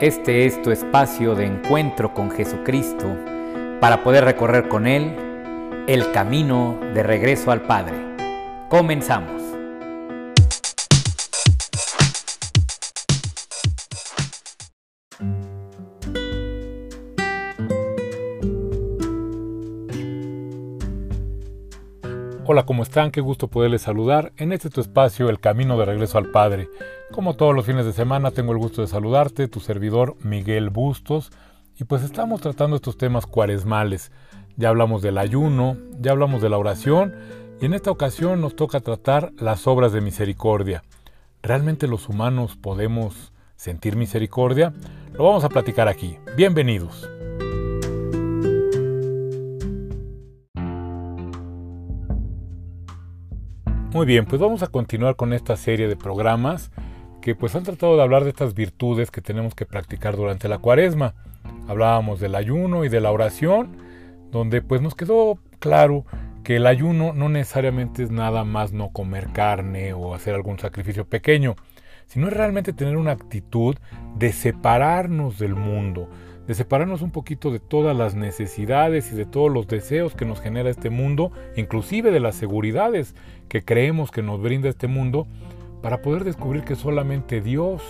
Este es tu espacio de encuentro con Jesucristo para poder recorrer con Él el camino de regreso al Padre. Comenzamos. Hola, ¿cómo están? Qué gusto poderles saludar en este tu espacio, El Camino de Regreso al Padre. Como todos los fines de semana, tengo el gusto de saludarte, tu servidor Miguel Bustos, y pues estamos tratando estos temas cuaresmales. Ya hablamos del ayuno, ya hablamos de la oración, y en esta ocasión nos toca tratar las obras de misericordia. ¿Realmente los humanos podemos sentir misericordia? Lo vamos a platicar aquí. Bienvenidos. Muy bien, pues vamos a continuar con esta serie de programas que pues han tratado de hablar de estas virtudes que tenemos que practicar durante la cuaresma. Hablábamos del ayuno y de la oración, donde pues nos quedó claro que el ayuno no necesariamente es nada más no comer carne o hacer algún sacrificio pequeño, sino es realmente tener una actitud de separarnos del mundo, de separarnos un poquito de todas las necesidades y de todos los deseos que nos genera este mundo, inclusive de las seguridades que creemos que nos brinda este mundo, para poder descubrir que solamente Dios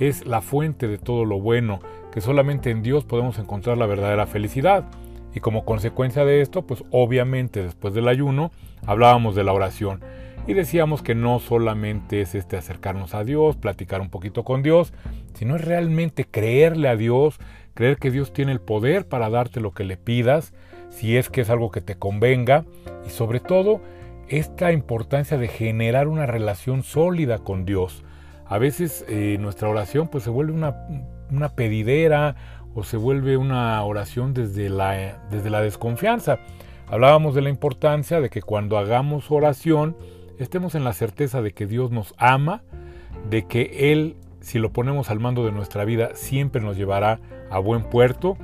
es la fuente de todo lo bueno, que solamente en Dios podemos encontrar la verdadera felicidad. Y como consecuencia de esto, pues obviamente después del ayuno hablábamos de la oración y decíamos que no solamente es este acercarnos a Dios, platicar un poquito con Dios, sino es realmente creerle a Dios, creer que Dios tiene el poder para darte lo que le pidas, si es que es algo que te convenga, y sobre todo esta importancia de generar una relación sólida con Dios. A veces eh, nuestra oración pues se vuelve una, una, pedidera o se vuelve una oración desde la, desde la desconfianza. Hablábamos de la importancia de que cuando hagamos oración estemos en la certeza de que Dios nos ama, de que Él si lo ponemos al mando de nuestra vida, siempre nos llevará a buen puerto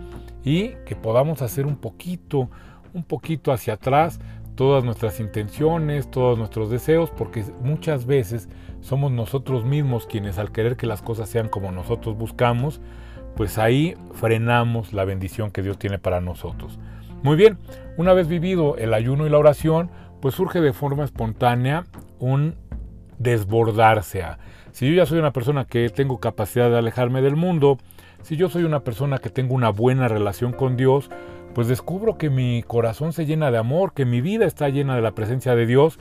y que podamos hacer un poquito, un poquito hacia atrás todas nuestras intenciones, todos nuestros deseos, porque muchas veces somos nosotros mismos quienes al querer que las cosas sean como nosotros buscamos, pues ahí frenamos la bendición que Dios tiene para nosotros. Muy bien, una vez vivido el ayuno y la oración, pues surge de forma espontánea un desbordarse a si yo ya soy una persona que tengo capacidad de alejarme del mundo, si yo soy una persona que tengo una buena relación con Dios, pues descubro que mi corazón se llena de amor, que mi vida está llena de la presencia de Dios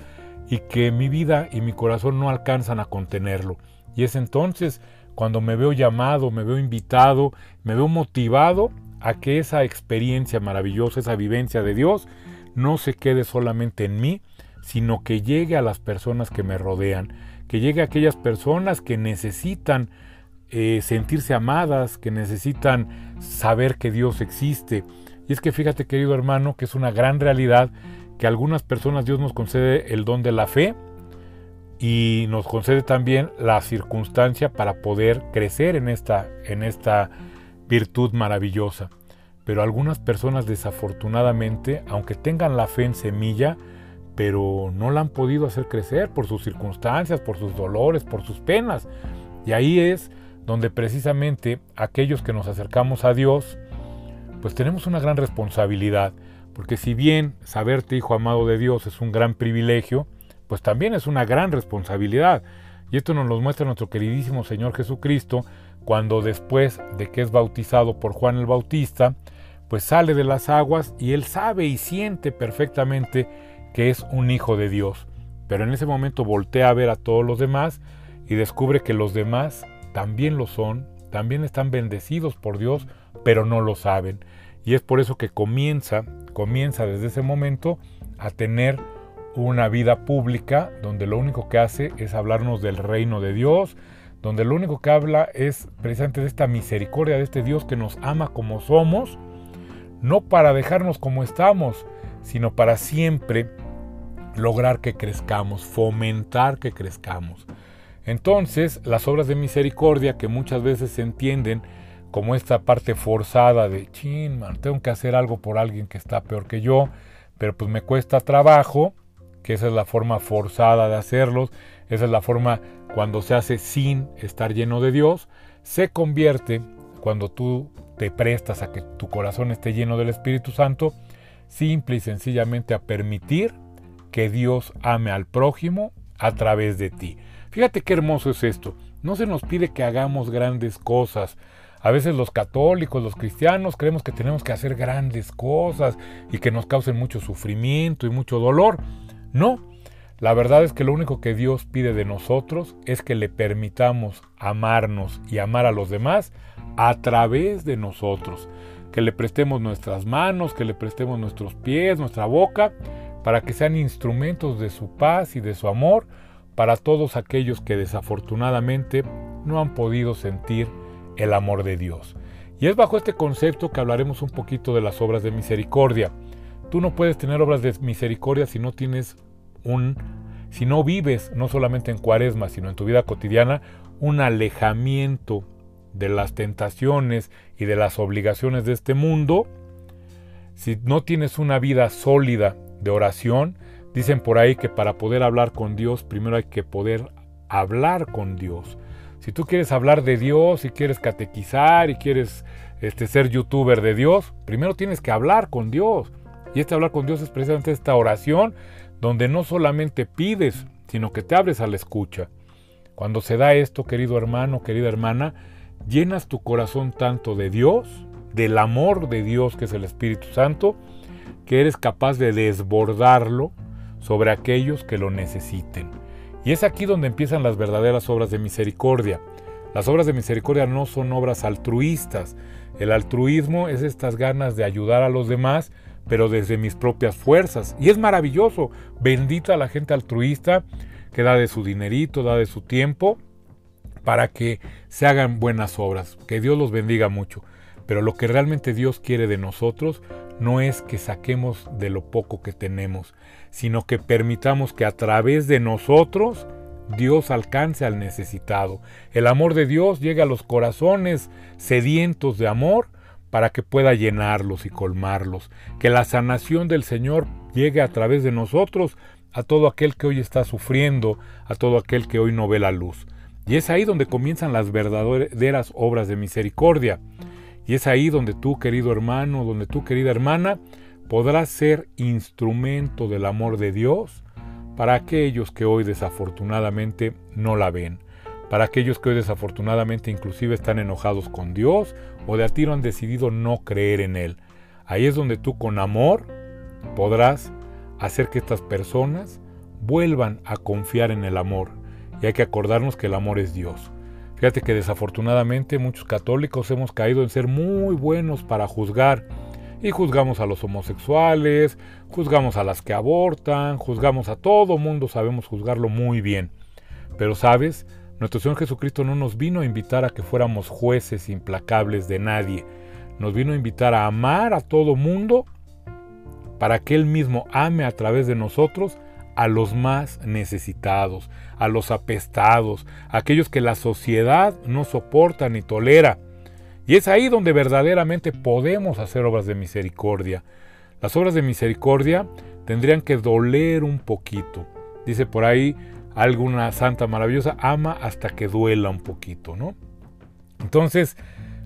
y que mi vida y mi corazón no alcanzan a contenerlo. Y es entonces cuando me veo llamado, me veo invitado, me veo motivado a que esa experiencia maravillosa, esa vivencia de Dios, no se quede solamente en mí, sino que llegue a las personas que me rodean que llegue a aquellas personas que necesitan eh, sentirse amadas, que necesitan saber que Dios existe. Y es que fíjate querido hermano que es una gran realidad que a algunas personas Dios nos concede el don de la fe y nos concede también la circunstancia para poder crecer en esta, en esta virtud maravillosa. Pero algunas personas desafortunadamente, aunque tengan la fe en semilla, pero no la han podido hacer crecer por sus circunstancias, por sus dolores, por sus penas. Y ahí es donde precisamente aquellos que nos acercamos a Dios, pues tenemos una gran responsabilidad, porque si bien saberte hijo amado de Dios es un gran privilegio, pues también es una gran responsabilidad. Y esto nos lo muestra nuestro queridísimo Señor Jesucristo, cuando después de que es bautizado por Juan el Bautista, pues sale de las aguas y él sabe y siente perfectamente que es un hijo de Dios. Pero en ese momento voltea a ver a todos los demás y descubre que los demás también lo son, también están bendecidos por Dios, pero no lo saben. Y es por eso que comienza, comienza desde ese momento a tener una vida pública donde lo único que hace es hablarnos del reino de Dios, donde lo único que habla es precisamente de esta misericordia de este Dios que nos ama como somos, no para dejarnos como estamos, sino para siempre lograr que crezcamos, fomentar que crezcamos. Entonces, las obras de misericordia que muchas veces se entienden como esta parte forzada de, chin, man, tengo que hacer algo por alguien que está peor que yo, pero pues me cuesta trabajo, que esa es la forma forzada de hacerlos, esa es la forma cuando se hace sin estar lleno de Dios, se convierte cuando tú te prestas a que tu corazón esté lleno del Espíritu Santo, simple y sencillamente a permitir que Dios ame al prójimo a través de ti. Fíjate qué hermoso es esto. No se nos pide que hagamos grandes cosas. A veces los católicos, los cristianos, creemos que tenemos que hacer grandes cosas y que nos causen mucho sufrimiento y mucho dolor. No, la verdad es que lo único que Dios pide de nosotros es que le permitamos amarnos y amar a los demás a través de nosotros. Que le prestemos nuestras manos, que le prestemos nuestros pies, nuestra boca, para que sean instrumentos de su paz y de su amor para todos aquellos que desafortunadamente no han podido sentir el amor de Dios. Y es bajo este concepto que hablaremos un poquito de las obras de misericordia. Tú no puedes tener obras de misericordia si no tienes si no vives, no solamente en cuaresma, sino en tu vida cotidiana, un alejamiento de las tentaciones y de las obligaciones de este mundo, si no tienes una vida sólida de oración, dicen por ahí que para poder hablar con Dios, primero hay que poder hablar con Dios. Si tú quieres hablar de Dios, y quieres catequizar y quieres este, ser youtuber de Dios, primero tienes que hablar con Dios. Y este hablar con Dios es precisamente esta oración donde no solamente pides, sino que te abres a la escucha. Cuando se da esto, querido hermano, querida hermana, llenas tu corazón tanto de Dios, del amor de Dios que es el Espíritu Santo, que eres capaz de desbordarlo sobre aquellos que lo necesiten. Y es aquí donde empiezan las verdaderas obras de misericordia. Las obras de misericordia no son obras altruistas. El altruismo es estas ganas de ayudar a los demás pero desde mis propias fuerzas. Y es maravilloso, bendita la gente altruista que da de su dinerito, da de su tiempo para que se hagan buenas obras. Que Dios los bendiga mucho. Pero lo que realmente Dios quiere de nosotros no es que saquemos de lo poco que tenemos, sino que permitamos que a través de nosotros Dios alcance al necesitado. El amor de Dios llega a los corazones sedientos de amor para que pueda llenarlos y colmarlos. Que la sanación del Señor llegue a través de nosotros a todo aquel que hoy está sufriendo, a todo aquel que hoy no ve la luz. Y es ahí donde comienzan las verdaderas obras de misericordia. Y es ahí donde tú, querido hermano, donde tú, querida hermana, podrás ser instrumento del amor de Dios para aquellos que hoy desafortunadamente no la ven para aquellos que hoy desafortunadamente inclusive están enojados con Dios o de a tiro han decidido no creer en Él. Ahí es donde tú con amor podrás hacer que estas personas vuelvan a confiar en el amor. Y hay que acordarnos que el amor es Dios. Fíjate que desafortunadamente muchos católicos hemos caído en ser muy buenos para juzgar. Y juzgamos a los homosexuales, juzgamos a las que abortan, juzgamos a todo mundo, sabemos juzgarlo muy bien. Pero sabes, nuestro Señor Jesucristo no nos vino a invitar a que fuéramos jueces implacables de nadie. Nos vino a invitar a amar a todo mundo para que Él mismo ame a través de nosotros a los más necesitados, a los apestados, a aquellos que la sociedad no soporta ni tolera. Y es ahí donde verdaderamente podemos hacer obras de misericordia. Las obras de misericordia tendrían que doler un poquito. Dice por ahí alguna santa maravillosa, ama hasta que duela un poquito, ¿no? Entonces,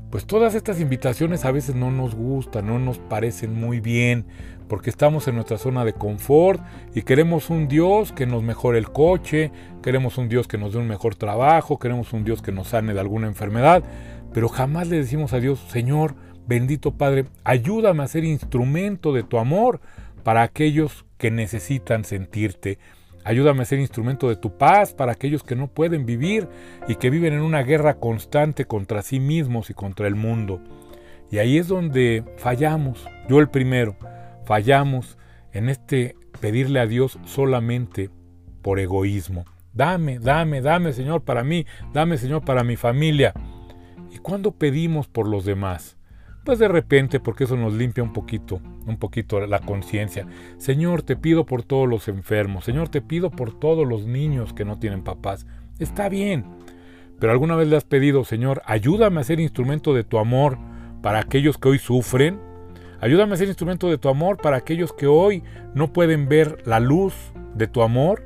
pues todas estas invitaciones a veces no nos gustan, no nos parecen muy bien, porque estamos en nuestra zona de confort y queremos un Dios que nos mejore el coche, queremos un Dios que nos dé un mejor trabajo, queremos un Dios que nos sane de alguna enfermedad, pero jamás le decimos a Dios, Señor, bendito Padre, ayúdame a ser instrumento de tu amor para aquellos que necesitan sentirte. Ayúdame a ser instrumento de tu paz para aquellos que no pueden vivir y que viven en una guerra constante contra sí mismos y contra el mundo. Y ahí es donde fallamos, yo el primero, fallamos en este pedirle a Dios solamente por egoísmo. Dame, dame, dame Señor para mí, dame Señor para mi familia. ¿Y cuándo pedimos por los demás? pues de repente, porque eso nos limpia un poquito, un poquito la conciencia. Señor, te pido por todos los enfermos, Señor, te pido por todos los niños que no tienen papás. Está bien, pero alguna vez le has pedido, Señor, ayúdame a ser instrumento de tu amor para aquellos que hoy sufren. Ayúdame a ser instrumento de tu amor para aquellos que hoy no pueden ver la luz de tu amor.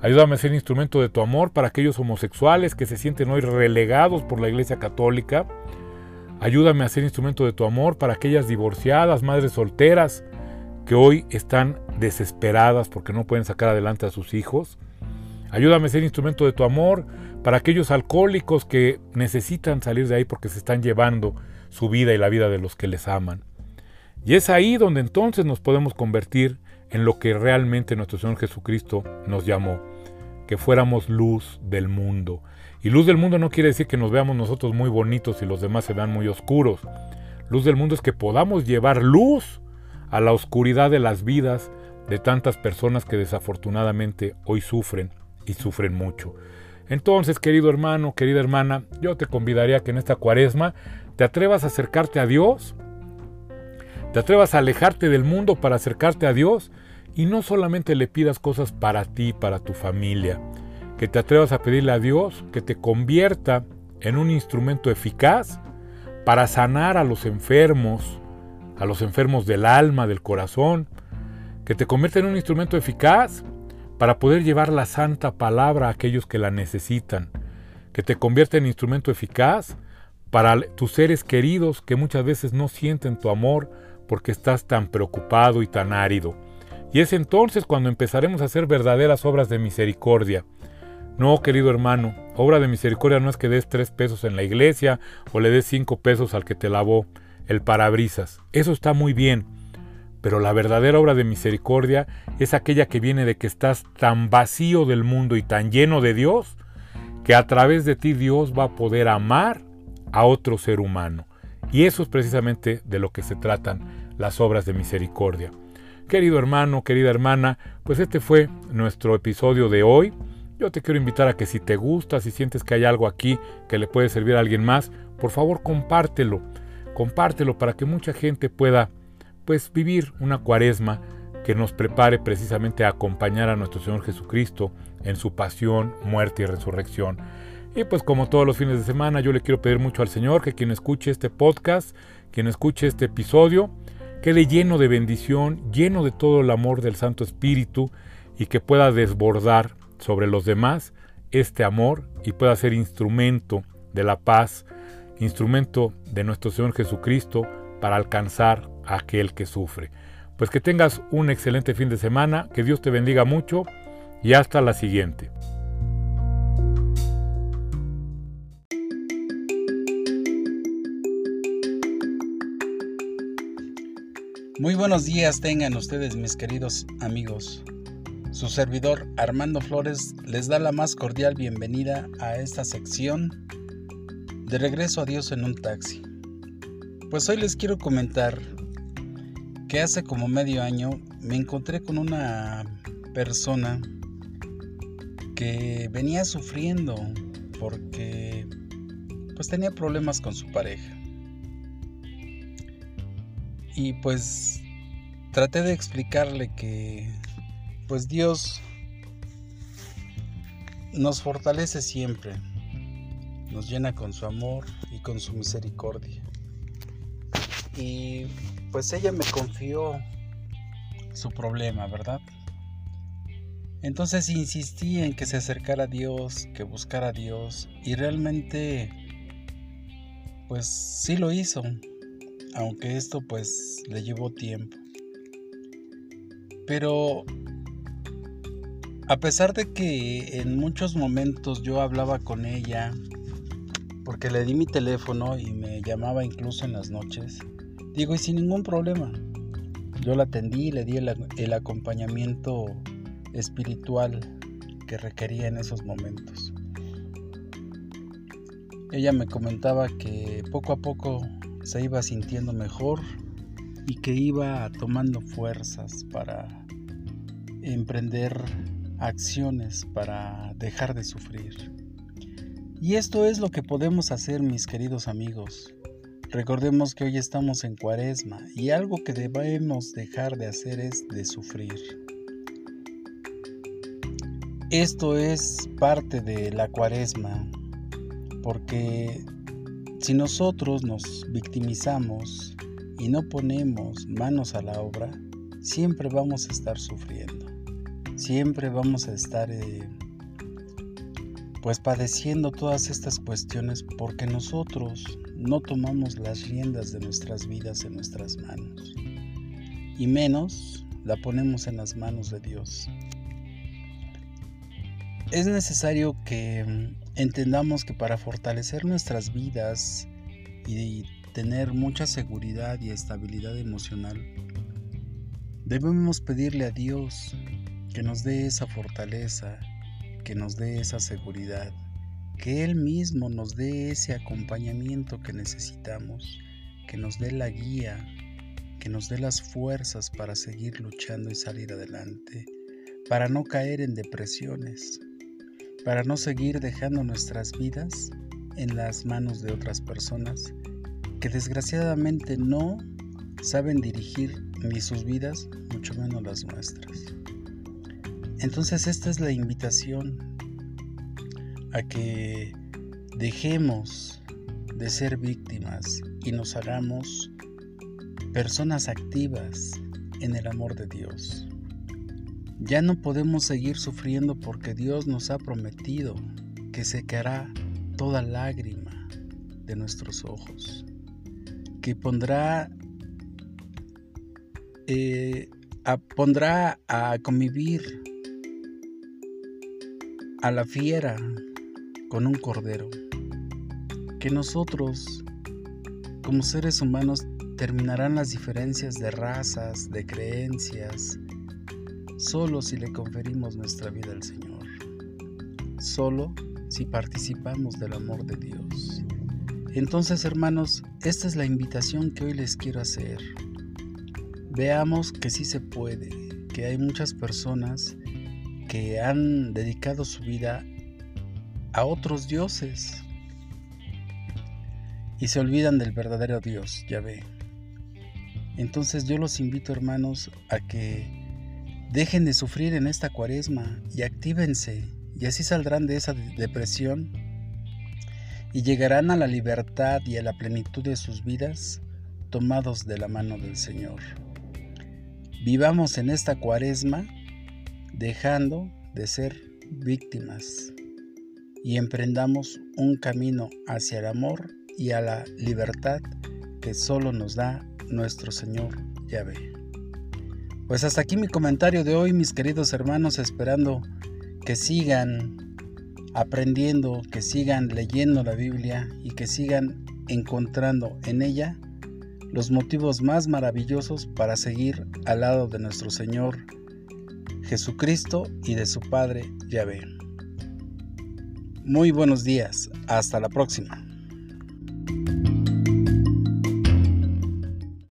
Ayúdame a ser instrumento de tu amor para aquellos homosexuales que se sienten hoy relegados por la Iglesia Católica. Ayúdame a ser instrumento de tu amor para aquellas divorciadas, madres solteras, que hoy están desesperadas porque no pueden sacar adelante a sus hijos. Ayúdame a ser instrumento de tu amor para aquellos alcohólicos que necesitan salir de ahí porque se están llevando su vida y la vida de los que les aman. Y es ahí donde entonces nos podemos convertir en lo que realmente nuestro Señor Jesucristo nos llamó, que fuéramos luz del mundo. Y luz del mundo no quiere decir que nos veamos nosotros muy bonitos y los demás se vean muy oscuros. Luz del mundo es que podamos llevar luz a la oscuridad de las vidas de tantas personas que desafortunadamente hoy sufren y sufren mucho. Entonces, querido hermano, querida hermana, yo te convidaría que en esta cuaresma te atrevas a acercarte a Dios, te atrevas a alejarte del mundo para acercarte a Dios y no solamente le pidas cosas para ti, para tu familia, que te atrevas a pedirle a Dios que te convierta en un instrumento eficaz para sanar a los enfermos, a los enfermos del alma, del corazón, que te convierta en un instrumento eficaz para poder llevar la santa palabra a aquellos que la necesitan, que te convierta en instrumento eficaz para tus seres queridos que muchas veces no sienten tu amor porque estás tan preocupado y tan árido. Y es entonces cuando empezaremos a hacer verdaderas obras de misericordia. No, querido hermano, obra de misericordia no es que des tres pesos en la iglesia o le des cinco pesos al que te lavó el parabrisas. Eso está muy bien. Pero la verdadera obra de misericordia es aquella que viene de que estás tan vacío del mundo y tan lleno de Dios, que a través de ti Dios va a poder amar a otro ser humano. Y eso es precisamente de lo que se tratan las obras de misericordia. Querido hermano, querida hermana, pues este fue nuestro episodio de hoy. Yo te quiero invitar a que si te gusta, si sientes que hay algo aquí que le puede servir a alguien más, por favor compártelo. Compártelo para que mucha gente pueda pues vivir una cuaresma que nos prepare precisamente a acompañar a nuestro Señor Jesucristo en su pasión, muerte y resurrección. Y pues como todos los fines de semana, yo le quiero pedir mucho al Señor que quien escuche este podcast, quien escuche este episodio, quede lleno de bendición, lleno de todo el amor del Santo Espíritu y que pueda desbordar sobre los demás este amor y pueda ser instrumento de la paz, instrumento de nuestro Señor Jesucristo para alcanzar a aquel que sufre. Pues que tengas un excelente fin de semana, que Dios te bendiga mucho y hasta la siguiente. Muy buenos días tengan ustedes mis queridos amigos. Su servidor Armando Flores les da la más cordial bienvenida a esta sección de regreso a Dios en un taxi. Pues hoy les quiero comentar que hace como medio año me encontré con una persona que venía sufriendo porque pues tenía problemas con su pareja. Y pues traté de explicarle que pues Dios nos fortalece siempre, nos llena con su amor y con su misericordia. Y pues ella me confió su problema, ¿verdad? Entonces insistí en que se acercara a Dios, que buscara a Dios y realmente pues sí lo hizo, aunque esto pues le llevó tiempo. Pero a pesar de que en muchos momentos yo hablaba con ella, porque le di mi teléfono y me llamaba incluso en las noches, Digo, y sin ningún problema. Yo la atendí, le di el, acompañamiento espiritual que requería en esos momentos. Ella me comentaba que poco a poco se iba sintiendo mejor y que iba tomando fuerzas para emprender acciones para dejar de sufrir. Y esto es lo que podemos hacer, mis queridos amigos. Recordemos que hoy estamos en cuaresma y algo que debemos dejar de hacer es de sufrir. Esto es parte de la cuaresma porque si nosotros nos victimizamos y no ponemos manos a la obra, siempre vamos a estar sufriendo. Siempre vamos a estar eh, pues padeciendo todas estas cuestiones porque nosotros no tomamos las riendas de nuestras vidas en nuestras manos, y menos la ponemos en las manos de Dios. Es necesario que entendamos que para fortalecer nuestras vidas y tener mucha seguridad y estabilidad emocional, debemos pedirle a Dios que nos dé esa fortaleza, que nos dé esa seguridad, que Él mismo nos dé ese acompañamiento que necesitamos, que nos dé la guía, que nos dé las fuerzas para seguir luchando y salir adelante, para no caer en depresiones, para no seguir dejando nuestras vidas en las manos de otras personas que desgraciadamente no saben dirigir ni sus vidas, mucho menos las nuestras. Entonces esta es la invitación a que dejemos de ser víctimas y nos hagamos personas activas en el amor de Dios. Ya no podemos seguir sufriendo porque Dios nos ha prometido que secará toda lágrima de nuestros ojos, que pondrá, eh, pondrá a convivir a la fiera con un cordero, que nosotros, como seres humanos, terminarán las diferencias de razas, de creencias, solo si le conferimos nuestra vida al Señor, solo si participamos del amor de Dios. Entonces, hermanos, esta es la invitación que hoy les quiero hacer. Veamos que sí se puede, que hay muchas personas que han dedicado su vida a otros dioses y se olvidan del verdadero Dios, ya ve. Entonces yo los invito hermanos a que dejen de sufrir en esta cuaresma y actívense y así saldrán de esa depresión y llegarán a la libertad y a la plenitud de sus vidas tomados de la mano del Señor. Vivamos en esta cuaresma dejando de ser víctimas y emprendamos un camino hacia el amor y a la libertad que solo nos da nuestro Señor Yahvé. Pues hasta aquí mi comentario de hoy, mis queridos hermanos, esperando que sigan aprendiendo, que sigan leyendo la Biblia y que sigan encontrando en ella los motivos más maravillosos para seguir al lado de nuestro Señor Jesucristo y de su Padre Yahvé. Muy buenos días, hasta la próxima.